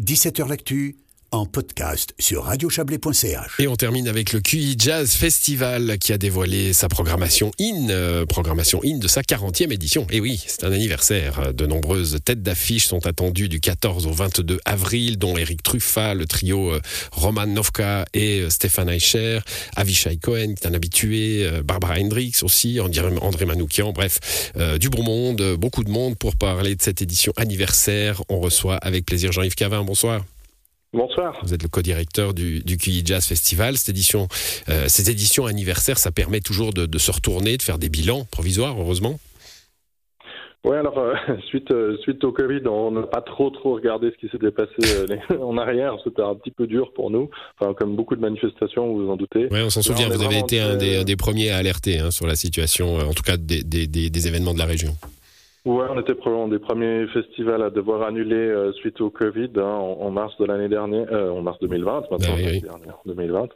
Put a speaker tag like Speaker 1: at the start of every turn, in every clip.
Speaker 1: 17h L'actu en podcast sur radiochablais.ch.
Speaker 2: Et on termine avec le QI Jazz Festival qui a dévoilé sa programmation IN, euh, programmation IN de sa 40e édition. Et oui, c'est un anniversaire. De nombreuses têtes d'affiches sont attendues du 14 au 22 avril, dont Eric Truffat, le trio euh, Roman Novka et euh, Stéphane Eicher, Avishai Cohen, qui est un habitué, Barbara Hendricks aussi, André Manoukian, bref, du bon monde, beaucoup de monde pour parler de cette édition anniversaire. On reçoit avec plaisir Jean-Yves Cavin. Bonsoir.
Speaker 3: Bonsoir.
Speaker 2: Vous êtes le co-directeur du, du QI Jazz Festival. Cette édition, euh, ces éditions anniversaires, ça permet toujours de, se retourner, de faire des bilans provisoires, heureusement.
Speaker 3: Oui, alors euh, suite euh, suite au Covid, on n'a pas trop trop regardé ce qui s'était passé en arrière. C'était un petit peu dur pour nous, enfin comme beaucoup de manifestations, vous vous en doutez.
Speaker 2: Oui, on s'en souvient. vous avez été un des, premiers à alerter hein, sur la situation, en tout cas des, des événements de la région.
Speaker 3: Ouais, on était probablement des premiers festivals à devoir annuler euh, suite au Covid hein, en, mars de l'année dernière, euh, en mars 2020, maintenant oui, oui. 2020.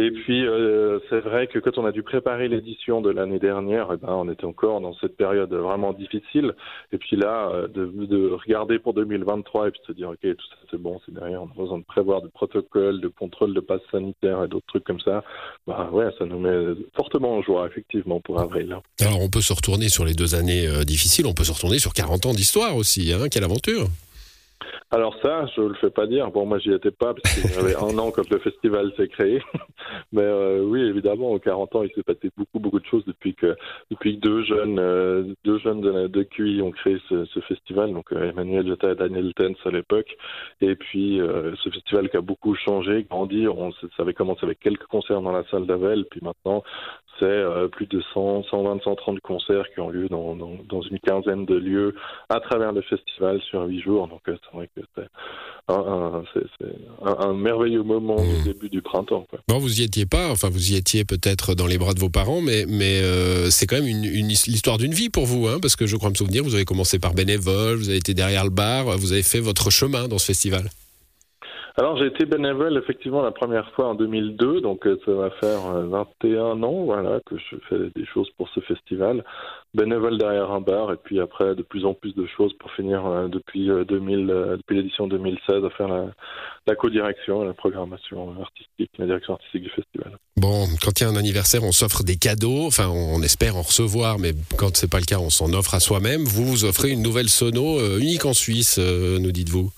Speaker 3: Et puis euh, c'est vrai que quand on a dû préparer l'édition de l'année dernière, eh ben, on était encore dans cette période vraiment difficile. Et puis là, de, de, regarder pour 2023 et puis de se dire ok, tout ça c'est bon, c'est derrière, on a besoin de prévoir des protocoles, de contrôle de passe sanitaire et d'autres trucs comme ça. Bah ouais, ça nous met fortement en joie effectivement pour avril.
Speaker 2: Alors on peut se retourner sur les deux années difficiles, on peut se retourner sur 40 ans d'histoire aussi. Hein Quelle aventure
Speaker 3: alors ça, je le fais pas dire. Bon, moi, j'y étais pas parce qu'il y avait un an quand le festival s'est créé. Mais euh, oui, évidemment, en 40 ans, il s'est passé beaucoup, beaucoup de choses depuis que depuis que deux jeunes, euh, deux jeunes de, de QI ont créé ce, ce festival. Donc euh, Emmanuel Jota et Daniel Tens à l'époque. Et puis ce festival qui a beaucoup changé, grandi. On, ça avait commencé avec quelques concerts dans la salle d'Avel, puis maintenant c'est plus de 100, 120, 130 concerts qui ont lieu dans, dans, dans, une quinzaine de lieux à travers le festival sur huit jours. Donc c'est vrai que c'est un, un, merveilleux moment du mmh. début du printemps. Quoi.
Speaker 2: Bon, vous y étiez pas, enfin vous y étiez peut-être dans les bras de vos parents, mais, mais euh, c'est quand même une, une l'histoire d'une vie pour vous, hein, parce que je crois me souvenir, vous avez commencé par bénévole, vous avez été derrière le bar, vous avez fait votre chemin dans ce festival.
Speaker 3: Alors j'ai été bénévole effectivement la première fois en 2002, donc euh, ça va faire 21 euh, ans voilà que je fais des choses pour ce festival, bénévole derrière un bar et puis après de plus en plus de choses pour finir euh, depuis 2000 depuis l'édition 2016 à faire la, la co-direction, la programmation artistique, la direction artistique du festival.
Speaker 2: Bon, quand il y a un anniversaire, on s'offre des cadeaux, enfin on espère en recevoir, mais quand c'est pas le cas, on s'en offre à soi-même. Vous vous offrez une nouvelle sono unique en Suisse, nous dites-vous.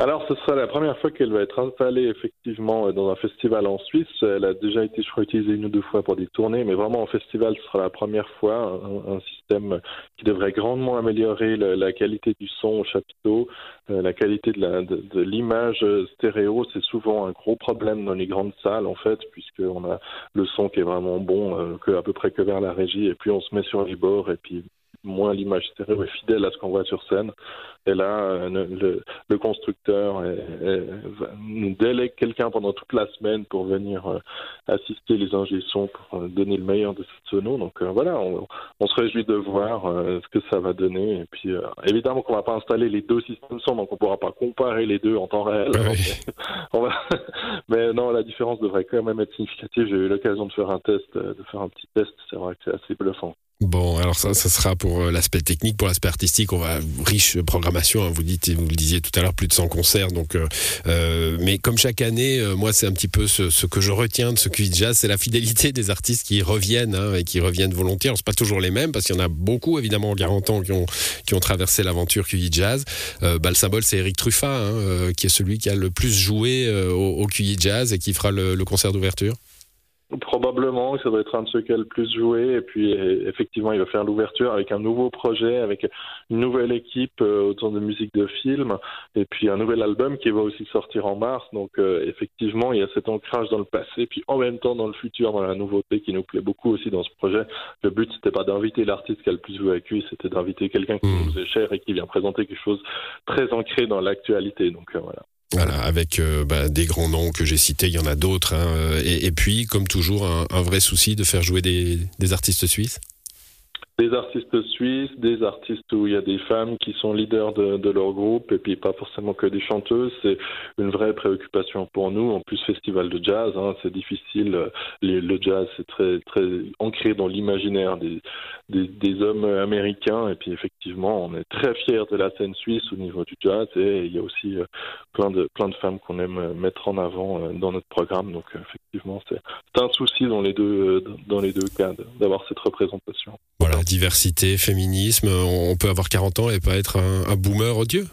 Speaker 3: Alors, ce sera la première fois qu'elle va être installée effectivement euh, dans un festival en Suisse. Elle a déjà été, je crois, utilisée une ou deux fois pour des tournées, mais vraiment en festival, ce sera la première fois. Un, système qui devrait grandement améliorer la, qualité du son au chapiteau, euh, la qualité de l'image stéréo. C'est souvent un gros problème dans les grandes salles, en fait, puisqu'on a le son qui est vraiment bon, euh, que, à peu près que vers la régie, et puis on se met sur les bords, et puis moins l'image stéréo est fidèle à ce qu'on voit sur scène. Et là, euh, le, le constructeur nous délègue quelqu'un pendant toute la semaine pour venir euh, assister les ingé pour euh, donner le meilleur de cette sono. Donc voilà, on, on, se réjouit de voir ce que ça va donner. Et puis évidemment qu'on va pas installer les deux systèmes son, donc on pourra pas comparer les deux en temps réel. on va... Mais non, la différence devrait quand même être significative. J'ai eu l'occasion de faire un test, de faire un petit test. C'est vrai que c'est assez bluffant.
Speaker 2: Bon, alors ça, ça sera pour euh, l'aspect technique, pour l'aspect artistique, on va riche programmation. Hein, vous dites, vous le disiez tout à l'heure, plus de 100 concerts. Donc, euh, euh, mais comme chaque année, euh, moi, c'est un petit peu ce, ce, que je retiens de ce QI Jazz, c'est la fidélité des artistes qui reviennent hein, et qui reviennent volontiers. Alors, c'est pas toujours les mêmes parce qu'il y en a beaucoup, évidemment, en 40 ans qui ont qui ont traversé l'aventure QI Jazz. bah, le symbole, c'est Eric Truffat, hein, qui est celui qui a le plus joué au, au QI Jazz et qui fera le, le concert d'ouverture.
Speaker 3: Probablement, ça doit être un de ceux qui a le plus joué. Et puis, effectivement, il va faire l'ouverture avec un nouveau projet, avec une nouvelle équipe euh, autour de musique de film, et puis un nouvel album qui va aussi sortir en mars. Donc, euh, effectivement, il y a cet ancrage dans le passé, puis en même temps dans le futur, dans la nouveauté qui nous plaît beaucoup aussi dans ce projet. Le but, c'était pas d'inviter l'artiste qui a le plus joué avec lui, c'était d'inviter quelqu'un qui mmh. nous est cher et qui vient présenter quelque chose très ancré dans l'actualité. Donc, euh, voilà.
Speaker 2: Voilà, avec euh, bah, des grands noms que j'ai cités, il y en a d'autres. Hein, et, et, puis, comme toujours, un, vrai souci de faire jouer des artistes suisses.
Speaker 3: Des artistes suisses, des artistes où il y a des femmes qui sont leaders de, leur groupe et puis pas forcément que des chanteuses. C'est une vraie préoccupation pour nous. En plus, festival de jazz, hein, c'est difficile. Le jazz, c'est très très ancré dans l'imaginaire des, des, hommes américains. Et puis effectivement, on est très fiers de la scène suisse au niveau du jazz. Et il y a aussi euh, plein de plein de femmes qu'on aime mettre en avant euh, dans notre programme. Donc effectivement, c'est un souci dans les deux dans les deux cas d'avoir cette représentation.
Speaker 2: Voilà diversité, féminisme, on peut avoir 40 ans et pas être un, boomer odieux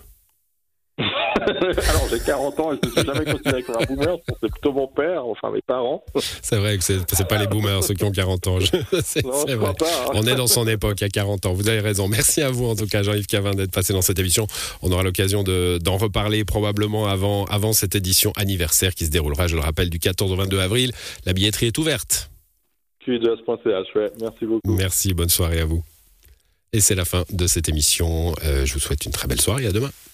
Speaker 3: Alors j'ai 40 ans et je ne suis jamais considéré comme un boomer, c'est plutôt mon père, enfin mes parents.
Speaker 2: C'est vrai que c'est pas les boomers ceux qui ont 40 ans. c'est vrai. Pas, hein. On est dans son époque à 40 ans, vous avez raison. Merci à vous en tout cas Jean-Yves Cavin d'être passé dans cette émission. On aura l'occasion d'en reparler probablement avant, avant cette édition anniversaire qui se déroulera, je le rappelle, du 14 au 22 avril. La billetterie est ouverte.
Speaker 3: Merci beaucoup.
Speaker 2: Merci, bonne soirée à vous. Et c'est la fin de cette émission. Euh, je vous souhaite une très belle soirée. À demain.